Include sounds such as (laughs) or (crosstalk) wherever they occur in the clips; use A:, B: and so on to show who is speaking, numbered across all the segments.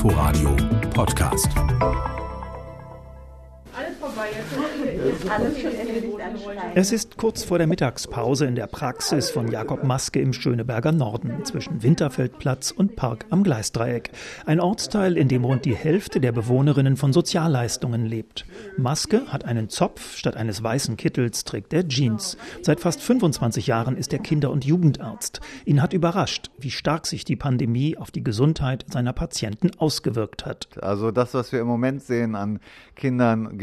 A: Inforadio Podcast.
B: Es ist kurz vor der Mittagspause in der Praxis von Jakob Maske im Schöneberger Norden zwischen Winterfeldplatz und Park am Gleisdreieck. Ein Ortsteil, in dem rund die Hälfte der Bewohnerinnen von Sozialleistungen lebt. Maske hat einen Zopf, statt eines weißen Kittels trägt er Jeans. Seit fast 25 Jahren ist er Kinder- und Jugendarzt. Ihn hat überrascht, wie stark sich die Pandemie auf die Gesundheit seiner Patienten ausgewirkt hat.
C: Also das, was wir im Moment sehen an Kindern,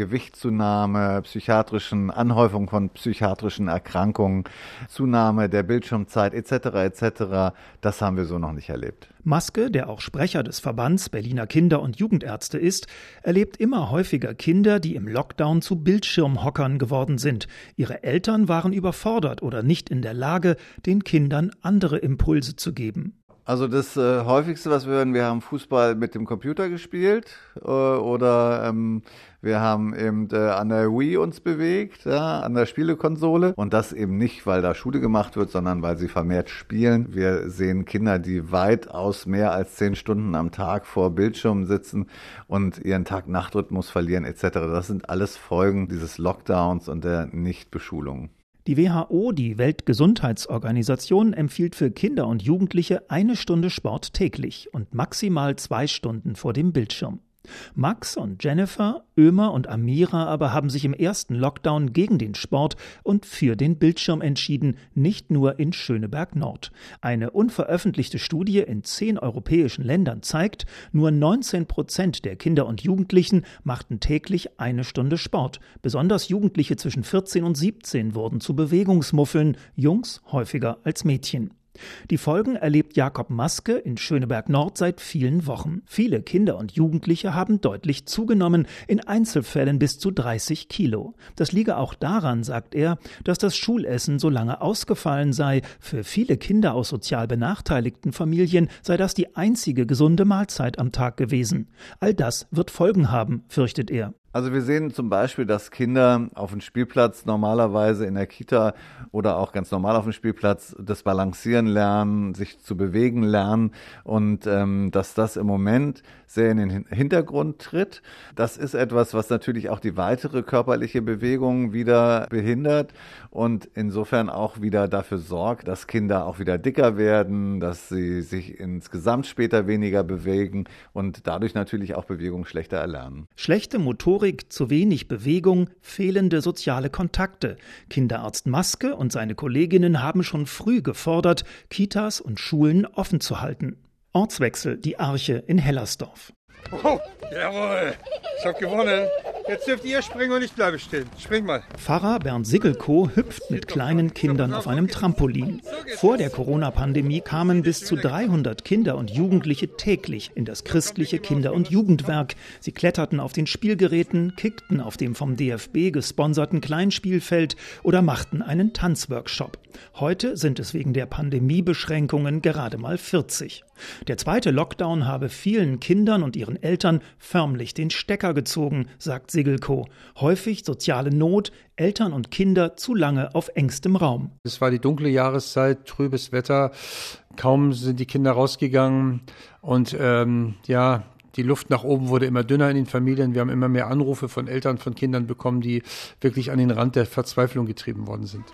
C: Gewichtszunahme, psychiatrischen Anhäufung von psychiatrischen Erkrankungen, Zunahme der Bildschirmzeit etc. etc. Das haben wir so noch nicht erlebt.
B: Maske, der auch Sprecher des Verbands Berliner Kinder- und Jugendärzte ist, erlebt immer häufiger Kinder, die im Lockdown zu Bildschirmhockern geworden sind. Ihre Eltern waren überfordert oder nicht in der Lage, den Kindern andere Impulse zu geben.
C: Also das äh, häufigste, was wir hören, wir haben Fußball mit dem Computer gespielt äh, oder ähm, wir haben eben äh, an der Wii uns bewegt, ja, an der Spielekonsole und das eben nicht, weil da Schule gemacht wird, sondern weil sie vermehrt spielen. Wir sehen Kinder, die weitaus mehr als zehn Stunden am Tag vor Bildschirmen sitzen und ihren Tag-Nacht-Rhythmus verlieren etc. Das sind alles Folgen dieses Lockdowns und der Nichtbeschulung.
B: Die WHO, die Weltgesundheitsorganisation, empfiehlt für Kinder und Jugendliche eine Stunde Sport täglich und maximal zwei Stunden vor dem Bildschirm. Max und Jennifer, Ömer und Amira aber haben sich im ersten Lockdown gegen den Sport und für den Bildschirm entschieden, nicht nur in Schöneberg Nord. Eine unveröffentlichte Studie in zehn europäischen Ländern zeigt, nur 19 Prozent der Kinder und Jugendlichen machten täglich eine Stunde Sport. Besonders Jugendliche zwischen 14 und 17 wurden zu Bewegungsmuffeln, Jungs häufiger als Mädchen. Die Folgen erlebt Jakob Maske in Schöneberg Nord seit vielen Wochen. Viele Kinder und Jugendliche haben deutlich zugenommen, in Einzelfällen bis zu 30 Kilo. Das liege auch daran, sagt er, dass das Schulessen so lange ausgefallen sei. Für viele Kinder aus sozial benachteiligten Familien sei das die einzige gesunde Mahlzeit am Tag gewesen. All das wird Folgen haben, fürchtet er.
C: Also wir sehen zum Beispiel, dass Kinder auf dem Spielplatz normalerweise in der Kita oder auch ganz normal auf dem Spielplatz das Balancieren lernen, sich zu bewegen lernen und ähm, dass das im Moment sehr in den Hintergrund tritt. Das ist etwas, was natürlich auch die weitere körperliche Bewegung wieder behindert und insofern auch wieder dafür sorgt, dass Kinder auch wieder dicker werden, dass sie sich insgesamt später weniger bewegen und dadurch natürlich auch Bewegung schlechter erlernen.
B: Schlechte Motorik Motorik, zu wenig Bewegung, fehlende soziale Kontakte. Kinderarzt Maske und seine Kolleginnen haben schon früh gefordert, Kitas und Schulen offen zu halten. Ortswechsel, die Arche in Hellersdorf.
D: Oh, jawohl, ich hab gewonnen. Jetzt dürft ihr springen und ich bleibe stehen. Spring mal.
B: Pfarrer Bernd Sickelko hüpft mit kleinen Kindern auf einem Trampolin. Vor der Corona-Pandemie kamen bis zu 300 Kinder und Jugendliche täglich in das christliche Kinder- und Jugendwerk. Sie kletterten auf den Spielgeräten, kickten auf dem vom DFB gesponserten Kleinspielfeld oder machten einen Tanzworkshop. Heute sind es wegen der Pandemiebeschränkungen gerade mal 40. Der zweite Lockdown habe vielen Kindern und ihren Eltern förmlich den Stecker gezogen, sagt Sigelko. Häufig soziale Not, Eltern und Kinder zu lange auf engstem Raum.
E: Es war die dunkle Jahreszeit, trübes Wetter, kaum sind die Kinder rausgegangen und ähm, ja, die Luft nach oben wurde immer dünner in den Familien. Wir haben immer mehr Anrufe von Eltern, von Kindern bekommen, die wirklich an den Rand der Verzweiflung getrieben worden sind.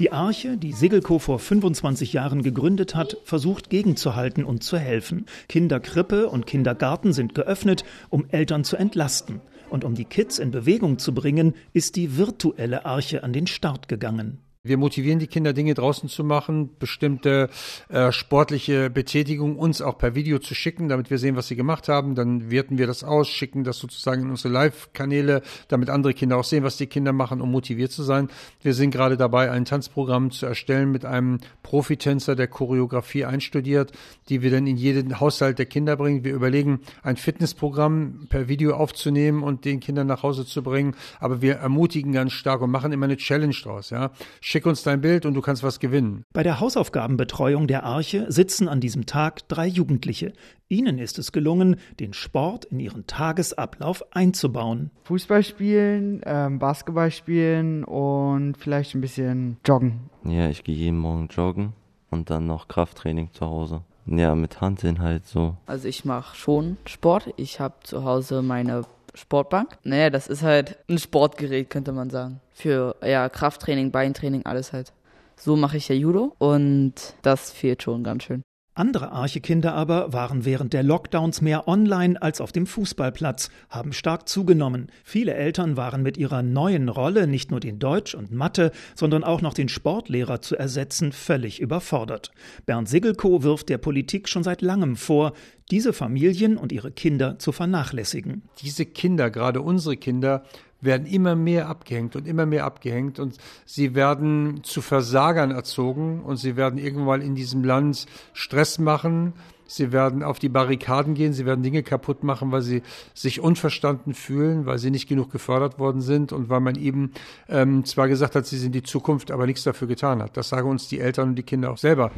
B: Die Arche, die Segelko vor 25 Jahren gegründet hat, versucht gegenzuhalten und zu helfen. Kinderkrippe und Kindergarten sind geöffnet, um Eltern zu entlasten. Und um die Kids in Bewegung zu bringen, ist die virtuelle Arche an den Start gegangen.
E: Wir motivieren die Kinder, Dinge draußen zu machen, bestimmte äh, sportliche Betätigung uns auch per Video zu schicken, damit wir sehen, was sie gemacht haben. Dann werten wir das aus, schicken das sozusagen in unsere Live-Kanäle, damit andere Kinder auch sehen, was die Kinder machen, um motiviert zu sein. Wir sind gerade dabei, ein Tanzprogramm zu erstellen mit einem Profitänzer, der Choreografie einstudiert, die wir dann in jeden Haushalt der Kinder bringen. Wir überlegen, ein Fitnessprogramm per Video aufzunehmen und den Kindern nach Hause zu bringen. Aber wir ermutigen ganz stark und machen immer eine Challenge draus, ja Schick uns dein Bild und du kannst was gewinnen.
B: Bei der Hausaufgabenbetreuung der Arche sitzen an diesem Tag drei Jugendliche. Ihnen ist es gelungen, den Sport in ihren Tagesablauf einzubauen.
F: Fußball spielen, ähm, Basketball spielen und vielleicht ein bisschen joggen.
G: Ja, ich gehe jeden Morgen joggen und dann noch Krafttraining zu Hause. Ja, mit Handeln halt so.
H: Also ich mache schon Sport. Ich habe zu Hause meine Sportbank. Naja, das ist halt ein Sportgerät, könnte man sagen. Für ja, Krafttraining, Beintraining, alles halt. So mache ich ja Judo und das fehlt schon ganz schön.
B: Andere Archekinder aber waren während der Lockdowns mehr online als auf dem Fußballplatz, haben stark zugenommen. Viele Eltern waren mit ihrer neuen Rolle, nicht nur den Deutsch und Mathe, sondern auch noch den Sportlehrer zu ersetzen, völlig überfordert. Bernd Sigelko wirft der Politik schon seit langem vor, diese Familien und ihre Kinder zu vernachlässigen.
E: Diese Kinder, gerade unsere Kinder, werden immer mehr abgehängt und immer mehr abgehängt und sie werden zu Versagern erzogen und sie werden irgendwann in diesem Land Stress machen. Sie werden auf die Barrikaden gehen, sie werden Dinge kaputt machen, weil sie sich unverstanden fühlen, weil sie nicht genug gefördert worden sind und weil man eben ähm, zwar gesagt hat, sie sind die Zukunft, aber nichts dafür getan hat. Das sagen uns die Eltern und die Kinder auch selber.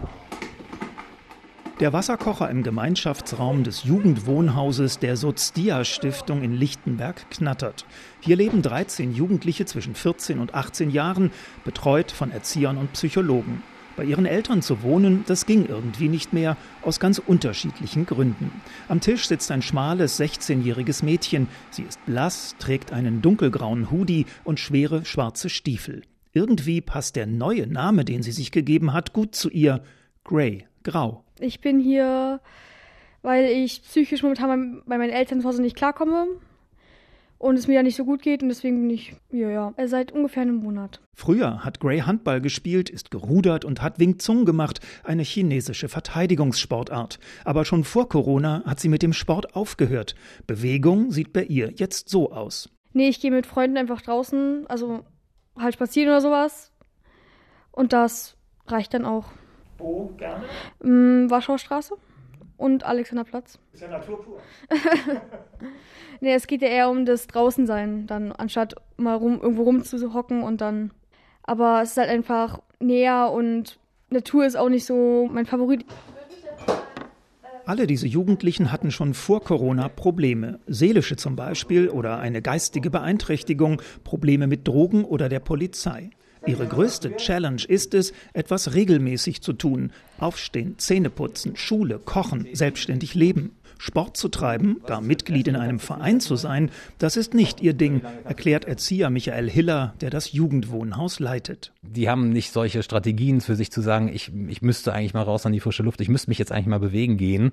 B: Der Wasserkocher im Gemeinschaftsraum des Jugendwohnhauses der Sozdia Stiftung in Lichtenberg knattert. Hier leben 13 Jugendliche zwischen 14 und 18 Jahren, betreut von Erziehern und Psychologen. Bei ihren Eltern zu wohnen, das ging irgendwie nicht mehr, aus ganz unterschiedlichen Gründen. Am Tisch sitzt ein schmales, 16-jähriges Mädchen. Sie ist blass, trägt einen dunkelgrauen Hoodie und schwere schwarze Stiefel. Irgendwie passt der neue Name, den sie sich gegeben hat, gut zu ihr. Grey, grau.
I: Ich bin hier, weil ich psychisch momentan bei meinen Eltern zu Hause nicht klarkomme und es mir ja nicht so gut geht und deswegen bin ich hier, ja, seit ungefähr einem Monat.
B: Früher hat Gray Handball gespielt, ist gerudert und hat Wing Zung gemacht, eine chinesische Verteidigungssportart. Aber schon vor Corona hat sie mit dem Sport aufgehört. Bewegung sieht bei ihr jetzt so aus.
I: Nee, ich gehe mit Freunden einfach draußen, also halt spazieren oder sowas. Und das reicht dann auch.
B: Wo gerne?
I: Mm, Warschauer Straße und Alexanderplatz.
B: Ist ja Natur pur. (laughs)
I: nee, es geht ja eher um das Draußensein, dann anstatt mal rum, irgendwo rumzuhocken und dann. Aber es ist halt einfach näher und Natur ist auch nicht so mein Favorit.
B: Alle diese Jugendlichen hatten schon vor Corona Probleme, seelische zum Beispiel oder eine geistige Beeinträchtigung, Probleme mit Drogen oder der Polizei. Ihre größte Challenge ist es, etwas regelmäßig zu tun. Aufstehen, Zähne putzen, Schule, kochen, selbstständig leben. Sport zu treiben, gar Mitglied in einem Verein zu sein, das ist nicht ihr Ding, erklärt Erzieher Michael Hiller, der das Jugendwohnhaus leitet.
J: Die haben nicht solche Strategien für sich zu sagen, ich, ich müsste eigentlich mal raus an die frische Luft, ich müsste mich jetzt eigentlich mal bewegen gehen,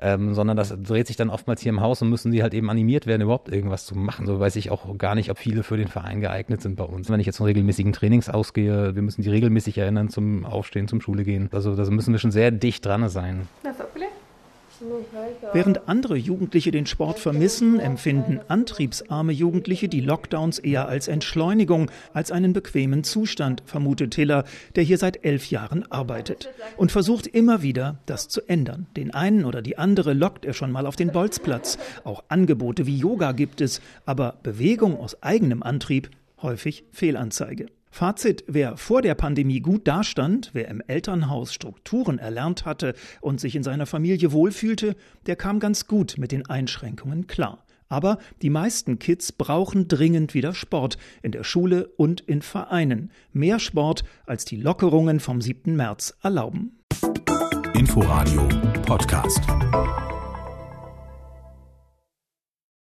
J: ähm, sondern das dreht sich dann oftmals hier im Haus und müssen sie halt eben animiert werden, überhaupt irgendwas zu machen. So weiß ich auch gar nicht, ob viele für den Verein geeignet sind bei uns. Wenn ich jetzt von regelmäßigen Trainings ausgehe, wir müssen die regelmäßig erinnern zum Aufstehen, zum Schule gehen. Also da müssen wir schon sehr dicht dran sein.
B: Während andere Jugendliche den Sport vermissen, empfinden antriebsarme Jugendliche die Lockdowns eher als Entschleunigung, als einen bequemen Zustand, vermutet Tiller, der hier seit elf Jahren arbeitet und versucht immer wieder, das zu ändern. Den einen oder die andere lockt er schon mal auf den Bolzplatz. Auch Angebote wie Yoga gibt es, aber Bewegung aus eigenem Antrieb häufig Fehlanzeige. Fazit, wer vor der Pandemie gut dastand, wer im Elternhaus Strukturen erlernt hatte und sich in seiner Familie wohlfühlte, der kam ganz gut mit den Einschränkungen klar. Aber die meisten Kids brauchen dringend wieder Sport in der Schule und in Vereinen. Mehr Sport, als die Lockerungen vom 7. März erlauben.
A: Inforadio Podcast.